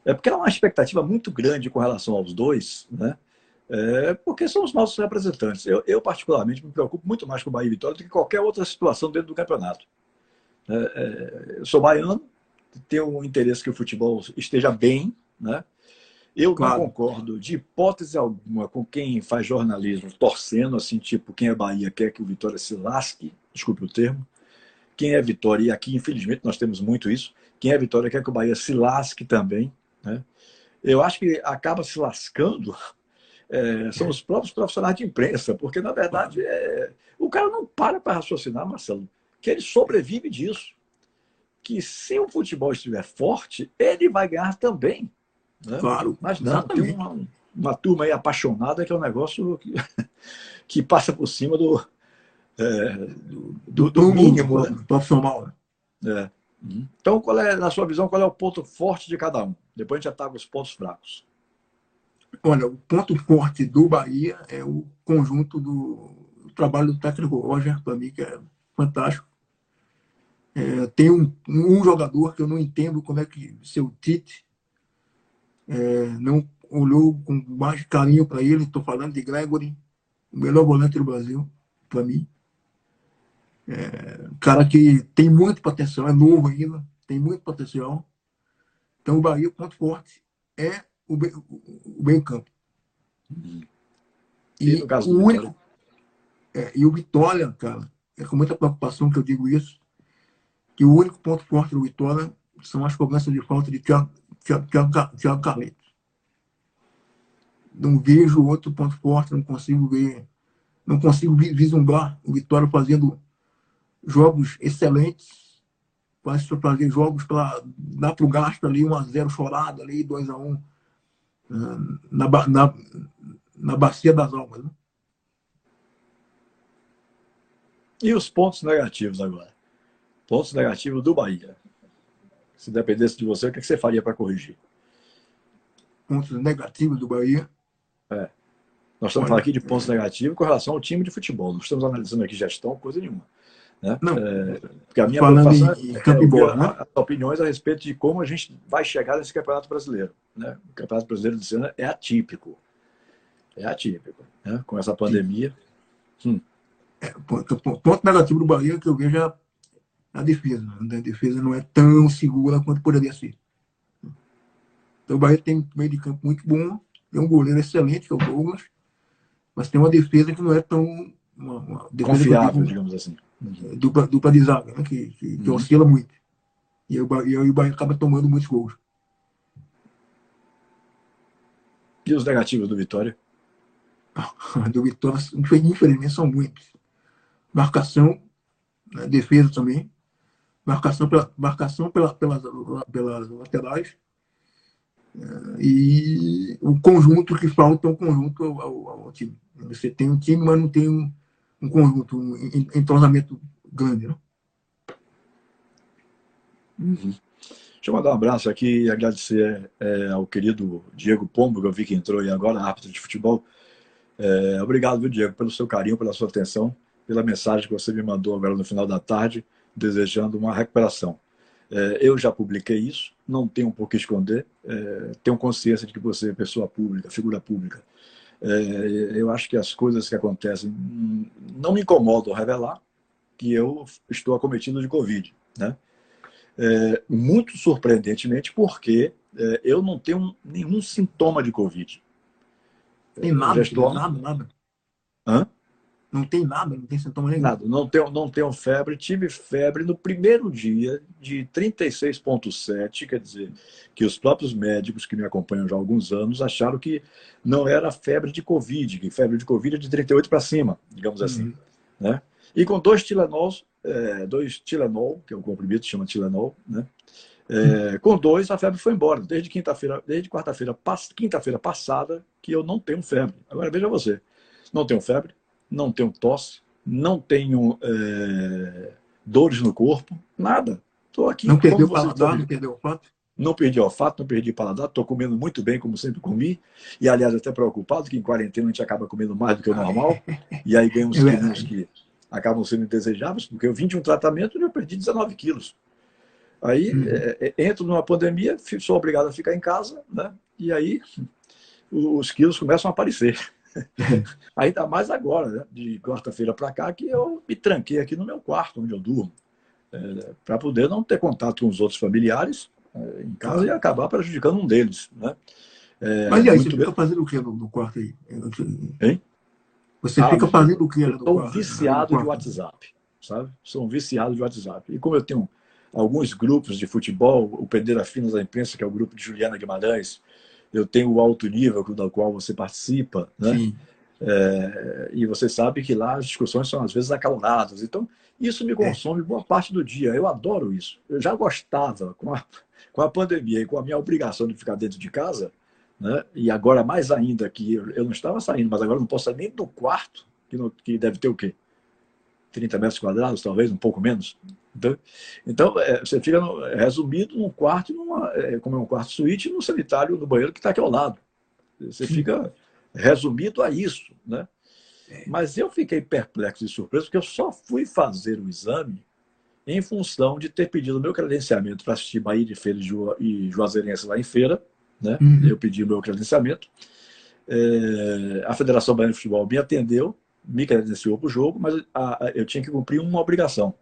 É porque há uma expectativa muito grande com relação aos dois, né? É porque são os nossos representantes. Eu, eu, particularmente, me preocupo muito mais com o Bahia e Vitória do que qualquer outra situação dentro do campeonato. É, é, eu sou baiano, tenho um interesse que o futebol esteja bem, né? Eu claro. não concordo de hipótese alguma com quem faz jornalismo torcendo, assim, tipo, quem é Bahia quer que o Vitória se lasque, desculpe o termo. Quem é Vitória, e aqui infelizmente nós temos muito isso, quem é Vitória quer que o Bahia se lasque também. Né? Eu acho que acaba se lascando é, são os próprios profissionais de imprensa, porque na verdade é, o cara não para para raciocinar, Marcelo, que ele sobrevive disso. Que se o futebol estiver forte, ele vai ganhar também. Né? Claro. Mas não, exatamente. tem uma, uma turma aí apaixonada que é um negócio que, que passa por cima do, é, do, do, do, mínimo. Né? Profissional. Né? É. Então, qual é, na sua visão, qual é o ponto forte de cada um? Depois a gente ataca os pontos fracos. Olha, o ponto forte do Bahia é o conjunto do, do trabalho do técnico Roger, para mim, que é fantástico. É, tem um, um jogador que eu não entendo como é que seu Tite é, não olhou com mais carinho para ele. Estou falando de Gregory, o melhor volante do Brasil, para mim. É, cara que tem muito potencial, é novo ainda, tem muito potencial. Então, o Bahia, o ponto forte é o, o meio campo. E, e o único. É, e o Vitória, cara, é com muita preocupação que eu digo isso, que o único ponto forte do Vitória são as cobranças de falta de Thiago, Thiago Carletos. Não vejo outro ponto forte, não consigo ver, não consigo vislumbrar o Vitória fazendo jogos excelentes, para fazer jogos para dar para o gasto ali, 1x0 chorado ali, 2x1 ah, na, na, na bacia das almas. Né? E os pontos negativos agora? Pontos negativos do Bahia. Se dependesse de você, o que você faria para corrigir? Pontos negativos do Bahia? É. Nós estamos falando aqui de pontos negativos com relação ao time de futebol. Não estamos analisando aqui gestão, coisa nenhuma. Né? Não. É, porque a minha preocupação em, em é, né? as opiniões a respeito de como a gente vai chegar nesse Campeonato Brasileiro. Né? O Campeonato Brasileiro desse ano é atípico. É atípico. Né? Com essa pandemia. Hum. É, ponto, ponto, negativo do Bahia que eu vejo é a defesa. Né? A defesa não é tão segura quanto poderia ser. Então o Bahia tem um meio de campo muito bom, tem um goleiro excelente, que é o Douglas, mas tem uma defesa que não é tão. Uma, uma Confiável, digamos assim. Uhum. Dupla, dupla de zaga, né? que, que, que uhum. oscila muito. E aí, e aí o Bahia acaba tomando muitos gols. E os negativos do Vitória? do Vitória, infelizmente, são muitos. Marcação, né? defesa também. Marcação pela, marcação pela, pelas, pelas laterais. Eh, e o conjunto que falta é um conjunto ao, ao, time. Você tem um time, mas não tem um, um conjunto, um entrosamento grande. Né? Uhum. Deixa eu mandar um abraço aqui e agradecer é, ao querido Diego Pombo, que eu vi que entrou aí agora, árbitro de futebol. É, obrigado, Diego, pelo seu carinho, pela sua atenção, pela mensagem que você me mandou agora no final da tarde, desejando uma recuperação. É, eu já publiquei isso, não tenho pouco que esconder, é, tenho consciência de que você é pessoa pública, figura pública. É, eu acho que as coisas que acontecem não me incomodam revelar que eu estou acometido de Covid. Né? É, muito surpreendentemente, porque é, eu não tenho nenhum sintoma de Covid. Tem nada, estou... nada, nada. Hã? Não tem nada, não tem sintoma nenhum. Nada, não tenho, não tenho febre. Tive febre no primeiro dia de 36,7, quer dizer, que os próprios médicos que me acompanham já há alguns anos acharam que não era febre de Covid, que febre de Covid é de 38 para cima, digamos assim. Uhum. Né? E com dois Tilenols, é, dois Tilenol, que é o comprimido, chama Tilenol, né? É, uhum. com dois a febre foi embora. Desde quinta-feira, desde quarta-feira, quinta-feira passada, que eu não tenho febre. Agora veja você, não tenho febre, não tenho tosse, não tenho é, dores no corpo, nada. Estou aqui. Não perdeu o paladar, não perdeu o olfato? Não perdi o olfato, não perdi paladar, estou comendo muito bem, como sempre comi. E, aliás, até preocupado que em quarentena a gente acaba comendo mais do que o normal. e aí ganha uns é quilos que acabam sendo indesejáveis, porque eu vim de um tratamento e eu perdi 19 quilos. Aí uhum. é, é, entro numa pandemia, sou obrigado a ficar em casa, né? E aí os quilos começam a aparecer. Ainda mais agora, né? de quarta-feira para cá, que eu me tranquei aqui no meu quarto, onde eu durmo, é, para poder não ter contato com os outros familiares é, em casa e acabar prejudicando um deles. Né? É, Mas e aí, você bem... fica fazendo o que no, no quarto aí? Hein? Você ah, fica fazendo o que no Estou viciado de WhatsApp, sabe? Sou um viciado de WhatsApp. E como eu tenho alguns grupos de futebol, o Pendeira Finas da Imprensa, que é o grupo de Juliana Guimarães, eu tenho o alto nível da qual você participa, né? É, e você sabe que lá as discussões são às vezes acaloradas. Então, isso me consome é. boa parte do dia. Eu adoro isso. Eu já gostava com a, com a pandemia e com a minha obrigação de ficar dentro de casa, né? e agora mais ainda que eu, não estava saindo, mas agora não posso sair nem do quarto, que, no, que deve ter o quê? 30 metros quadrados, talvez, um pouco menos. Então, então é, você fica no, resumido num quarto, numa, é, como é um quarto suíte, no sanitário, no banheiro que está aqui ao lado. Você fica resumido a isso. Né? É. Mas eu fiquei perplexo e surpreso, porque eu só fui fazer o exame em função de ter pedido meu credenciamento para assistir Bahia de Feira e Juazeirense lá em feira. Né? Uhum. Eu pedi o meu credenciamento. É, a Federação Baiana de Futebol me atendeu, me credenciou para o jogo, mas a, a, eu tinha que cumprir uma obrigação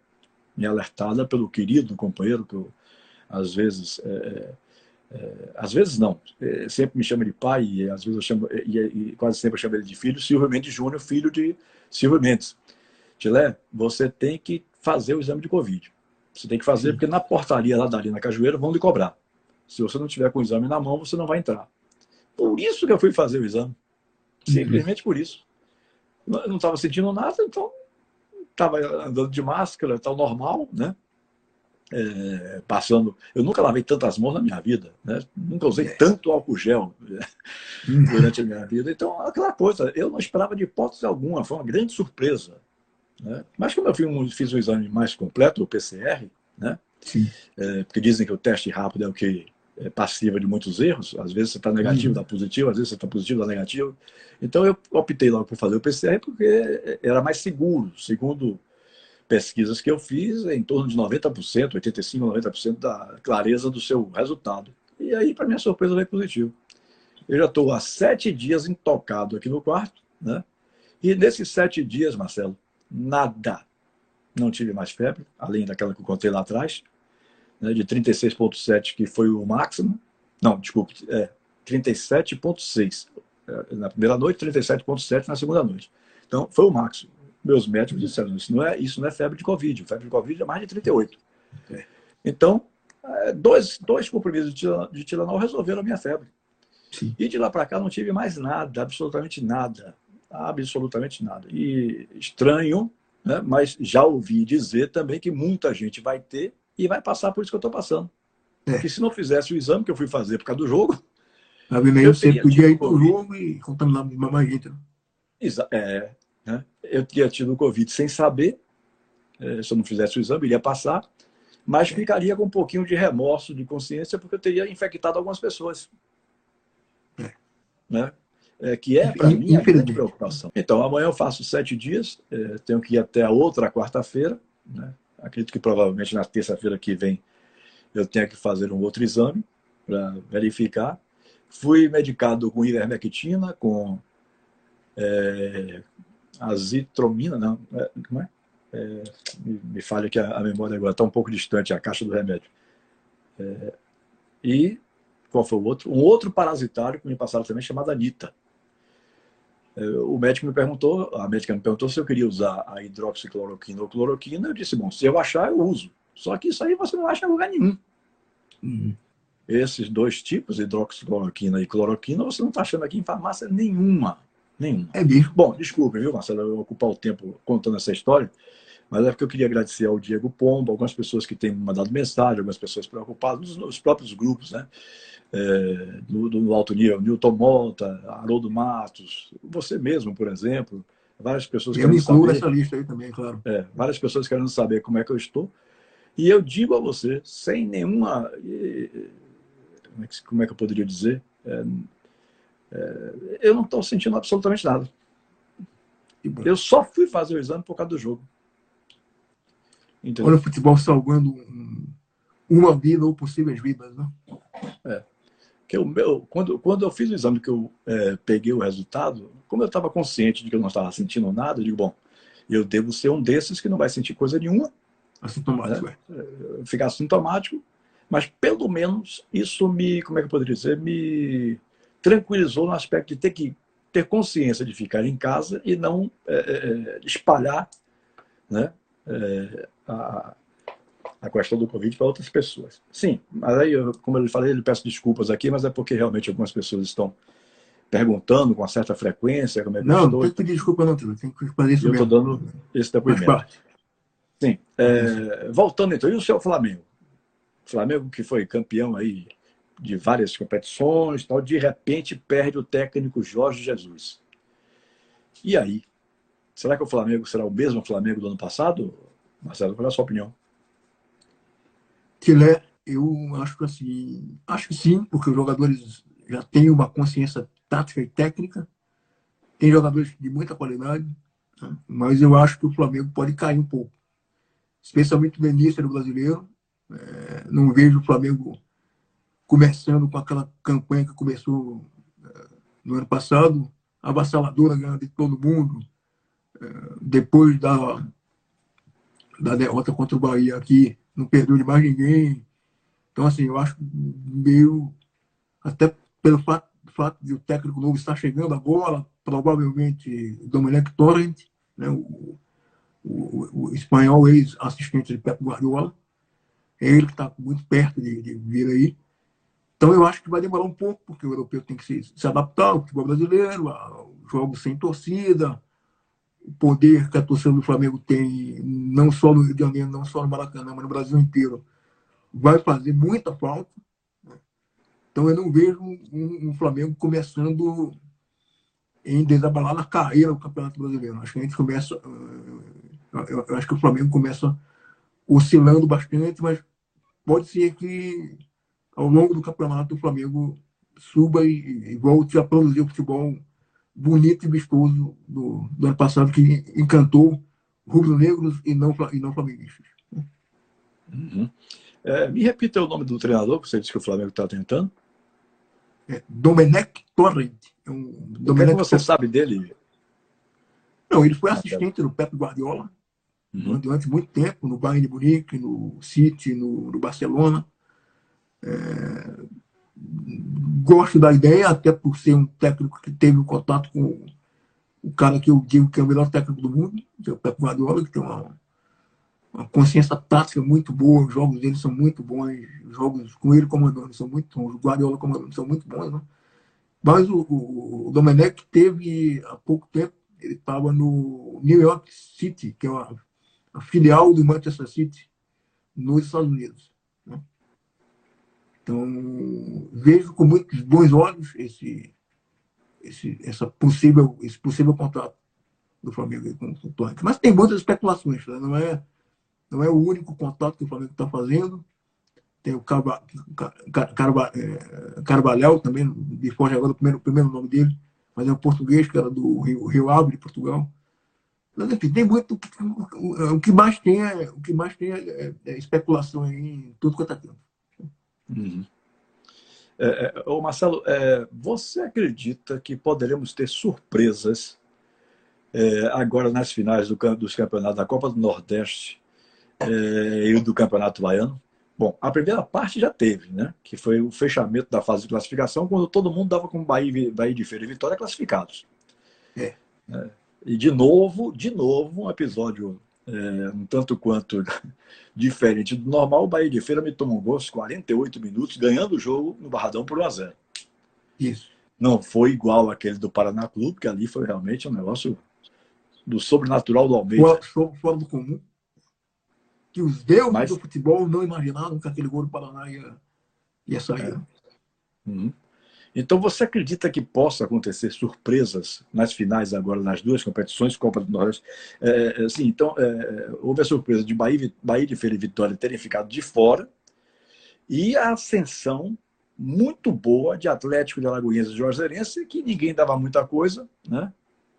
me alertada pelo querido companheiro, que eu, às vezes, é, é, é, às vezes não, é, sempre me chama de pai, e às vezes eu chamo, e, e, quase sempre eu chamo ele de filho, Silvio Mendes Júnior, filho de Silvio Mendes. Tilé, você tem que fazer o exame de Covid. Você tem que fazer, Sim. porque na portaria lá da Arena Cajueiro vão lhe cobrar. Se você não tiver com o exame na mão, você não vai entrar. Por isso que eu fui fazer o exame. Simplesmente uhum. por isso. Eu não estava sentindo nada, então estava andando de máscara, tal, normal, né? é, passando. Eu nunca lavei tantas mãos na minha vida, né? nunca usei é. tanto álcool gel né? Uhum. durante a minha vida. Então, aquela coisa, eu não esperava de hipótese alguma, foi uma grande surpresa. Né? Mas como eu fiz um, fiz um exame mais completo, o PCR, né? É, porque dizem que o teste rápido é o que passiva de muitos erros, às vezes você está negativo, dá positivo, às vezes você está positivo, dá negativo. Então eu optei logo por fazer o PCR porque era mais seguro, segundo pesquisas que eu fiz, em torno de 90%, 85%, 90% da clareza do seu resultado. E aí, para minha surpresa, veio positivo. Eu já estou há sete dias intocado aqui no quarto, né? E nesses sete dias, Marcelo, nada. Não tive mais febre, além daquela que eu contei lá atrás, né, de 36,7, que foi o máximo. Não, desculpe, é 37,6 é, na primeira noite, 37,7 na segunda noite. Então, foi o máximo meus médicos disseram, isso não é, isso não é febre de Covid, febre de Covid é mais de 38. É. Então, é, dois, dois comprimidos de Tilenol resolveram a minha febre. Sim. E de lá para cá não tive mais nada, absolutamente nada. Absolutamente nada. E estranho, né? mas já ouvi dizer também que muita gente vai ter e vai passar por isso que eu estou passando. É. Porque se não fizesse o exame que eu fui fazer por causa do jogo. Eu você podia ir para o jogo e contaminar mais gente. Né? É, né? Eu tinha tido Covid sem saber, é, se eu não fizesse o exame, iria passar, mas ficaria com um pouquinho de remorso, de consciência, porque eu teria infectado algumas pessoas. É. Né? É, que é, para mim, a grande preocupação. Então, amanhã eu faço sete dias, é, tenho que ir até a outra quarta-feira. Né? Acredito que provavelmente na terça-feira que vem eu tenha que fazer um outro exame para verificar. Fui medicado com ivermectina, com é, azitromina, não, é, como é? é me, me, falha que a, a, memória agora está um pouco distante, a caixa do remédio. É, e qual foi o outro? Um outro parasitário que me passaram também, chamado Anita. O médico me perguntou, a médica me perguntou se eu queria usar a hidroxicloroquina ou cloroquina. Eu disse, bom, se eu achar, eu uso. Só que isso aí você não acha em lugar nenhum. Uhum. Esses dois tipos, hidroxicloroquina e cloroquina, você não está achando aqui em farmácia nenhuma. Nenhuma. É mesmo. Bom, desculpe, viu, Marcelo, eu ocupar o tempo contando essa história, mas é porque eu queria agradecer ao Diego Pombo, algumas pessoas que têm mandado mensagem, algumas pessoas preocupadas, nos, próprios grupos, né? É, no, no, alto nível, Newton Monta, Haroldo Matos, você mesmo, por exemplo, várias pessoas eu querendo saber. essa lista aí também, claro. É, várias pessoas querendo saber como é que eu estou. E eu digo a você, sem nenhuma. Como é que, como é que eu poderia dizer? É, é, eu não estou sentindo absolutamente nada. Eu só fui fazer o exame por causa do jogo. Entendeu? Olha o futebol salvando uma vida ou possíveis vidas, né? É. Que o meu, quando, quando eu fiz o exame que eu é, peguei o resultado, como eu estava consciente de que eu não estava sentindo nada, eu digo, bom, eu devo ser um desses que não vai sentir coisa nenhuma. Assintomático, né? é. Ficar assintomático, mas pelo menos isso me, como é que eu poderia dizer, me tranquilizou no aspecto de ter que ter consciência de ficar em casa e não é, é, é espalhar né, é, a, a questão do Covid para outras pessoas. Sim, mas aí, eu, como eu falei, ele peço desculpas aqui, mas é porque realmente algumas pessoas estão perguntando com certa frequência como é que não, Não, tem que pedir desculpa não, tem que fazer isso Eu estou dando esse depoimento. Sim. É, voltando então, e o seu Flamengo? Flamengo que foi campeão aí de várias competições, tal, de repente perde o técnico Jorge Jesus. E aí? Será que o Flamengo será o mesmo Flamengo do ano passado? Marcelo, qual é a sua opinião? Tilé, eu acho que assim, acho que sim, porque os jogadores já têm uma consciência tática e técnica, tem jogadores de muita qualidade, né? mas eu acho que o Flamengo pode cair um pouco, especialmente no início do brasileiro. É, não vejo o Flamengo começando com aquela campanha que começou eh, no ano passado, avassaladora, ganhando de todo mundo, depois da, da derrota contra o Bahia aqui, não perdeu de mais ninguém. Então, assim, eu acho meio, até pelo fato, fato de o técnico novo estar chegando agora, provavelmente Domenech Torrent, né, o, o, o espanhol ex-assistente de Pep Guardiola, é ele que está muito perto de, de vir aí. Então, eu acho que vai demorar um pouco, porque o europeu tem que se, se adaptar ao futebol brasileiro, ao jogo sem torcida, o poder que a torcida do Flamengo tem, não só no Rio de Janeiro, não só no Maracanã, mas no Brasil inteiro, vai fazer muita falta. Né? Então eu não vejo um, um, Flamengo começando em desabalar na carreira do Campeonato Brasileiro. Acho que a gente começa. Eh, eu, eu acho que o Flamengo começa oscilando bastante, mas pode ser que ao longo do campeonato o Flamengo suba e, e volte a produzir o futebol bonito e vistoso do, do ano passado que encantou rubro-negros e não, e não flamenguistas. Uhum. É, me repita o nome do treinador que você disse que o Flamengo está tentando. É Domenech Torrent. É um, Domenech é você Torrent. sabe dele? Não, ele foi assistente do Pep Guardiola uhum. durante muito tempo, no Bayern de Munique, no City, no, no Barcelona. É, gosto da ideia, até por ser um técnico que teve um contato com o cara que eu digo que é o melhor técnico do mundo, que é o Pep Guardiola, que tem uma, uma consciência tática muito boa, os jogos dele são muito bons, os jogos com ele comandando são muito bons, o Guardiola comandando são muito bons, né? Mas o, o, o Domenech teve, há pouco tempo, ele estava no New York City, que é uma, a filial do Manchester City, nos Estados Unidos. Então, vejo com muitos bons olhos esse, esse, essa possível, esse possível contrato do Flamengo com o Tony. Mas tem muitas especulações, né? não, é, não é o único contrato que o Flamengo está fazendo. Tem o Carva, Carva, é, Carvalhal também, de forte agora o primeiro, o primeiro nome dele, mas é um português que era do Rio, Rio Ave, de Portugal. Mas, enfim, tem muito. O que mais tem é, o que mais tem é, é especulação em tudo quanto é tempo. Uhum. É, é, ô Marcelo, é, você acredita que poderemos ter surpresas é, agora nas finais do, dos campeonatos da Copa do Nordeste é, e do Campeonato Baiano? Bom, a primeira parte já teve, né? Que foi o fechamento da fase de classificação, quando todo mundo dava com Bahia, Bahia de Feira e Vitória classificados. É. E de novo, de novo, um episódio é, um tanto quanto diferente do normal, o Bahia de Feira me tomou um gol aos 48 minutos, ganhando o jogo no Barradão por 1 a 0 Isso. Não foi igual aquele do Paraná Clube, que ali foi realmente um negócio do sobrenatural do Almeida. Fora, fora do comum. Que os deuses Mas... do futebol não imaginavam que aquele gol do Paraná ia, ia sair. É. Uhum. Então, você acredita que possa acontecer surpresas nas finais agora, nas duas competições, Copa do Nordeste? É, assim, então, é, houve a surpresa de Bahia, Bahia de Feira e Vitória terem ficado de fora e a ascensão muito boa de Atlético de Alagoinhas e Juazeirense, que ninguém dava muita coisa, né?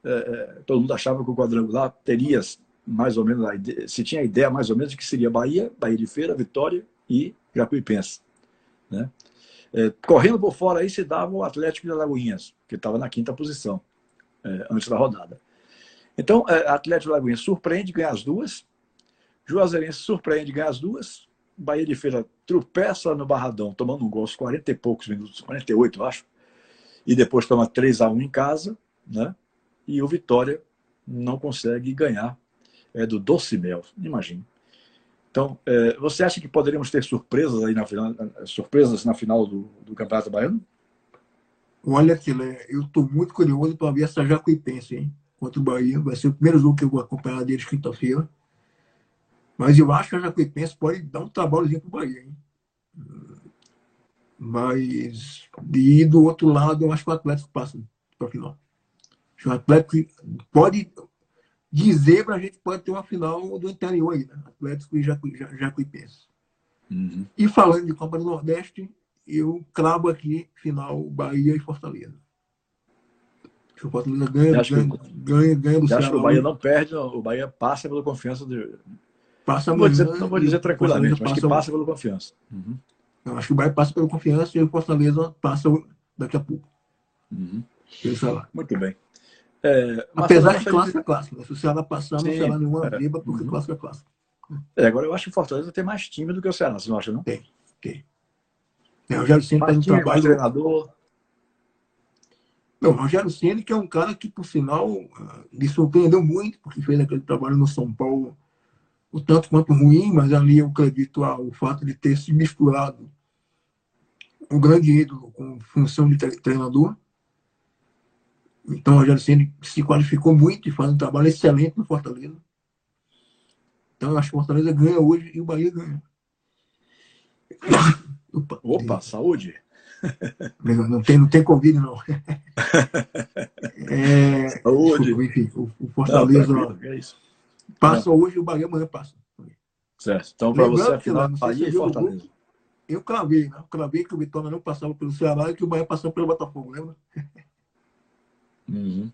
É, é, todo mundo achava que o quadrangular teria mais ou menos, se tinha a ideia mais ou menos de que seria Bahia, Bahia de Feira, Vitória e Jacuipense, né? É, correndo por fora aí se dava o Atlético de Alagoinhas, que estava na quinta posição é, antes da rodada. Então, é, Atlético de Alagoinhas surpreende, ganha as duas. Juazeirense surpreende, ganha as duas. Bahia de Feira tropeça no Barradão, tomando um gol aos 40 e poucos minutos, 48, eu acho. E depois toma 3 a 1 em casa, né? E o Vitória não consegue ganhar. É do Doce Mel, imagine. Então, é, você acha que poderíamos ter surpresas aí na final, surpresas na final do, do Campeonato Baiano? Olha, Tilé, eu estou muito curioso para ver essa Jacuipense, hein? Contra o Bahia. Vai ser o primeiro jogo que eu vou acompanhar deles quinta-feira. Mas eu acho que a Jacuipense pode dar um trabalhozinho para o Bahia, hein? Mas, e do outro lado, eu acho que o Atlético passa para a final. o Atlético pode dizer para a gente pode ter uma final do interior aí, né? Atlético e Jacuipense. Uhum. E falando de Copa do Nordeste, eu cravo aqui final Bahia e Fortaleza. o Fortaleza ganha, ganha, que, ganha, ganha do Ceará. Acho que o Bahia não perde, não. o Bahia passa pela confiança de. Passa não, vou dizer, não vou dizer tranquilamente, mas passa, que passa pela confiança. Uhum. Eu acho que o Bahia passa pela confiança e o Fortaleza passa daqui a pouco. Uhum. Muito bem. É, Apesar de clássico é clássico. Se o Ceará passar, não será nenhuma é. briga, porque uhum. clássico é clássico. É, agora eu acho que o Fortaleza tem mais time do que o Ceará, você não acha, não? Tem, tem. É, o Rogério Ceni faz um trabalho. treinador. Não, o Rogério Ceni que é um cara que, por sinal, ah, me surpreendeu muito, porque fez aquele trabalho no São Paulo, o tanto quanto ruim, mas ali eu acredito ao fato de ter se misturado um grande ídolo com função de treinador. Então, o Rogério Ceni se qualificou muito e faz um trabalho excelente no Fortaleza. Então, eu acho que o Fortaleza ganha hoje e o Bahia ganha. Opa, Opa saúde. Não tem, não tem Covid, não. É, saúde. Enfim, o, o Fortaleza não, é passa não. hoje e o Bahia amanhã passa. Certo. Então, para você, afinal, Bahia e Fortaleza. Eu cravei, né? Eu cravei que o Vitória não passava pelo Ceará e que o Bahia passava pelo Botafogo, lembra? Uhum.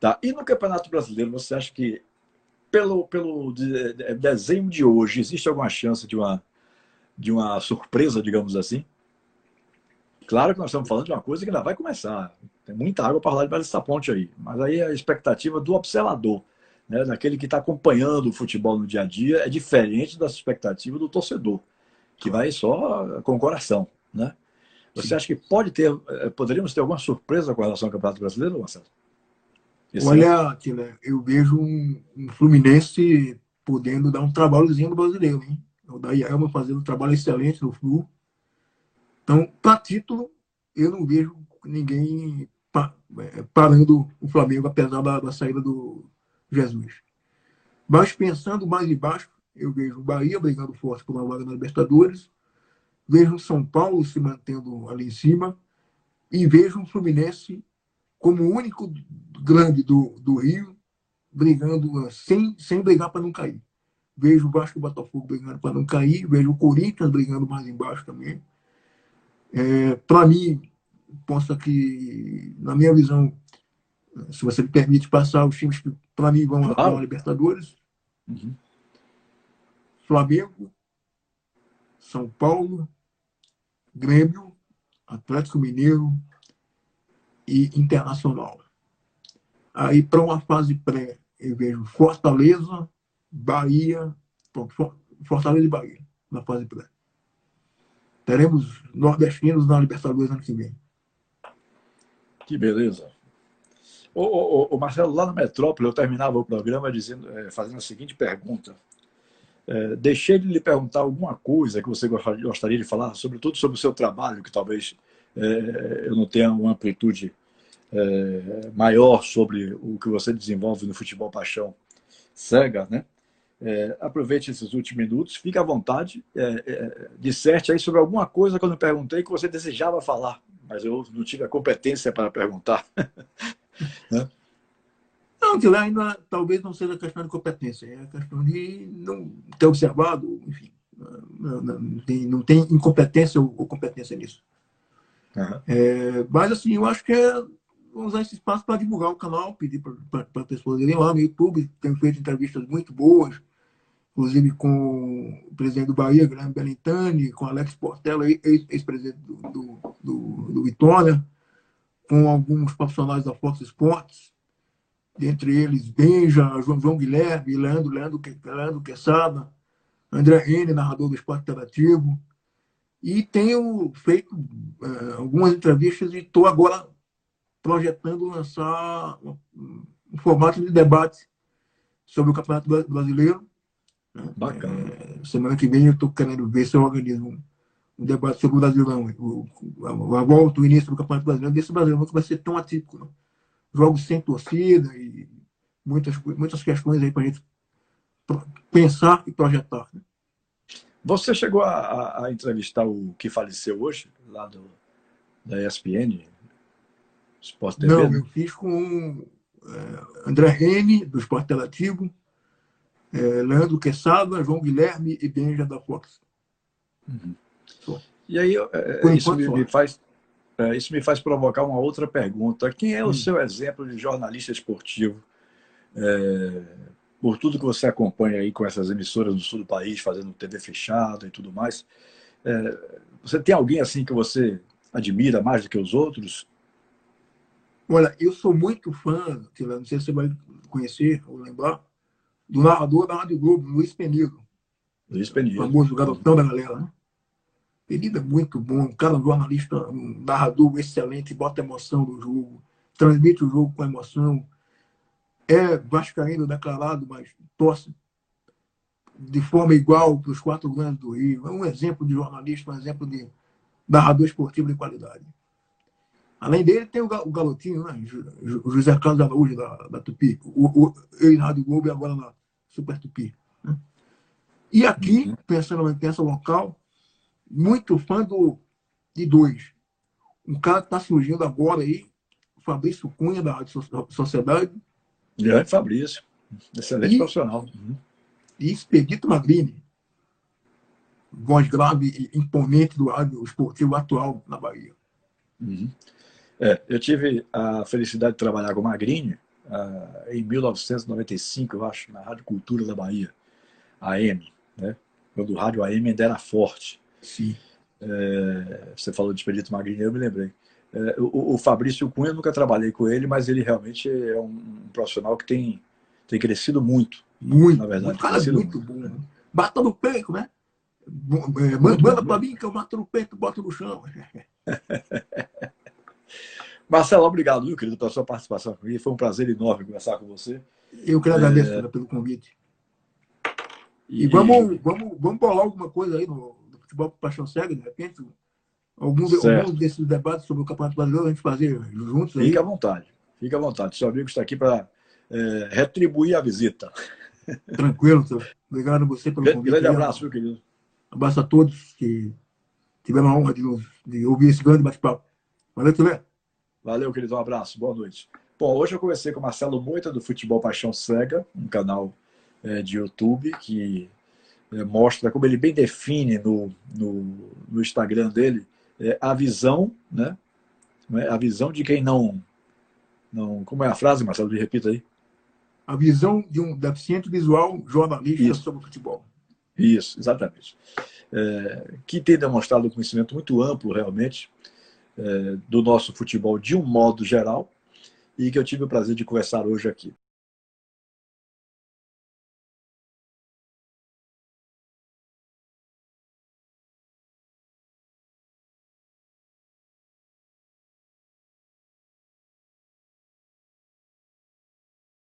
Tá. E no Campeonato Brasileiro, você acha que pelo, pelo desenho de hoje, existe alguma chance de uma, de uma surpresa, digamos assim? Claro que nós estamos falando de uma coisa que ainda vai começar. Tem muita água para rolar debaixo dessa ponte aí. Mas aí a expectativa do observador, né, daquele que está acompanhando o futebol no dia a dia, é diferente da expectativa do torcedor, que vai só com o coração. Né? Você Sim. acha que pode ter, eh, poderíamos ter alguma surpresa com relação ao Campeonato Brasileiro, Marcelo? Esse Olha, eu vejo um, um, Fluminense podendo dar um trabalhozinho no brasileiro, hein? O Daí Elma fazendo um trabalho excelente no Flu. Então, para título, eu não vejo ninguém é, parando o Flamengo, apesar da, da saída do Jesus. Mas pensando mais embaixo, eu vejo o Bahia brigando forte por uma vaga na Libertadores, vejo o São Paulo se mantendo ali em cima e vejo o Fluminense como o único grande do, do Rio brigando sem, sem brigar para não cair. Vejo o Vasco e o Botafogo brigando para não cair, vejo o Corinthians brigando mais embaixo também. É, para mim, posso que, na minha visão, se você me permite passar os times que, para mim, vão claro. à Libertadores. Uhum. Flamengo, São Paulo, Grêmio, Atlético Mineiro e Internacional. Aí, para uma fase pré, eu vejo Fortaleza, Bahia, Fortaleza e Bahia, na fase pré. Teremos nordestinos na Libertadores ano que vem. Que beleza. Ô, Marcelo, lá no Metrópole, eu terminava o programa dizendo, é, fazendo a seguinte pergunta. É, deixei de lhe perguntar alguma coisa que você gostaria de falar, sobretudo sobre o seu trabalho, que talvez é, eu não tenha uma amplitude é, maior sobre o que você desenvolve no Futebol Paixão Cega, né? É, aproveite esses últimos minutos, fique à vontade, é, disserte aí sobre alguma coisa que eu não perguntei que você desejava falar, mas eu não tive a competência para perguntar. né? Não, que lá ainda talvez não seja questão de competência, é questão de não ter observado, enfim, não, não, tem, não tem incompetência ou, competência nisso. Uhum. É, mas assim, eu acho que é usar esse espaço para divulgar o canal, pedir para as pessoas irem lá no YouTube, tenho feito entrevistas muito boas, inclusive com o presidente do Bahia, Graham Bellintani, com Alex Portela, ex-presidente do, do, do, do Vitória, com alguns profissionais da Fox Sports, dentre eles Benja, João, João Guilherme, Leandro, Leandro, Leandro Quesada, André N, narrador do esporte interativo. E tenho feito uh, algumas entrevistas e estou agora projetando lançar um formato de debate sobre o Campeonato Brasileiro. Né? Bacana. É, semana que vem eu estou querendo ver se eu organizo um, um debate sobre o Brasileirão, o, a, volta, o início do Campeonato Brasileiro, desse Brasileirão que vai ser tão atípico. Né? Jogos sem torcida e muitas, muitas questões aí para a gente pensar e projetar. Né? Você chegou a, a, entrevistar o que faleceu hoje, lá do, da ESPN, Sport TV? Não, né? eu fiz com é, André Rene, do Esporte Telativo, é, Leandro Quesada, João Guilherme e Benja da Fox. Uhum. E aí, é, isso me, me, faz, é, isso me faz provocar uma outra pergunta. Quem é o hum. seu exemplo de jornalista esportivo? É, por tudo que você acompanha aí com essas emissoras do sul do país, fazendo TV fechada e tudo mais, é, você tem alguém assim que você admira mais do que os outros? Olha, eu sou muito fã, não sei se você vai conhecer ou lembrar, do narrador da Rádio Globo, Luiz Penido. Luiz Penido. O famoso garotão da galera, né? Penido é muito bom, um cara, um jornalista, um narrador excelente, bota emoção no jogo, transmite o jogo com emoção. É vascaíno declarado, mas torce de forma igual para os quatro grandes do Rio. É um exemplo de jornalista, um exemplo de narrador esportivo de qualidade. Além dele, tem o Galotinho, né? o José Carlos Araújo, da, da Tupi, o, o ex-Rádio Globo e agora na Super Tupi. Né? E aqui, uhum. pensando na imprensa local, muito fã do, de dois. Um cara que está surgindo agora aí, Fabrício Cunha, da Rádio Sociedade. Grande Fabrício. Excelente e, profissional. Uhum. E Expedito Magrini. Voz grave e imponente do rádio esportivo atual na Bahia. Uhum. É, eu tive a felicidade de trabalhar com o Magrini uh, em 1995, eu acho, na Rádio Cultura da Bahia, AM, né? quando o rádio AM ainda era forte. Sim. É, você falou de Expedito Magrini, eu me lembrei. É, o, o, Fabrício Cunha, eu nunca trabalhei com ele, mas ele realmente é um, um profissional que tem, tem crescido muito. Muito, na verdade. Um cara muito bom. Né? Bata no peito, né? É, manda para mim que eu mato no peito, boto no chão. Marcelo, obrigado, viu, querido, pela sua participação aqui. Foi um prazer enorme conversar com você. Eu que agradeço é... pelo convite. E, e vamos, vamos, vamos bolar alguma coisa aí no, futebol paixão cega, de repente. Algum desses debates sobre o Campeonato Brasileiro a gente fazer juntos. Aí. Fique à vontade. Fique à vontade. Seu amigo está aqui para é, retribuir a visita. Tranquilo, senhor. Obrigado a você pelo convite. Grande abraço, meu querido. Abraço a todos que tiveram a honra de, de ouvir esse grande bate-papo. Valeu, Tulé. Valeu, querido. Um abraço. Boa noite. Bom, hoje eu conversei com o Marcelo Moita, do Futebol Paixão Cega, um canal é, de YouTube que é, mostra como ele bem define no, no, no Instagram dele é, a visão, né? É? A visão de quem não, não. Como é a frase, Marcelo? Me repita aí. A visão de um deficiente visual jornalista Isso. sobre futebol. Isso, exatamente. É, que tem demonstrado um conhecimento muito amplo, realmente, é, do nosso futebol de um modo geral e que eu tive o prazer de conversar hoje aqui.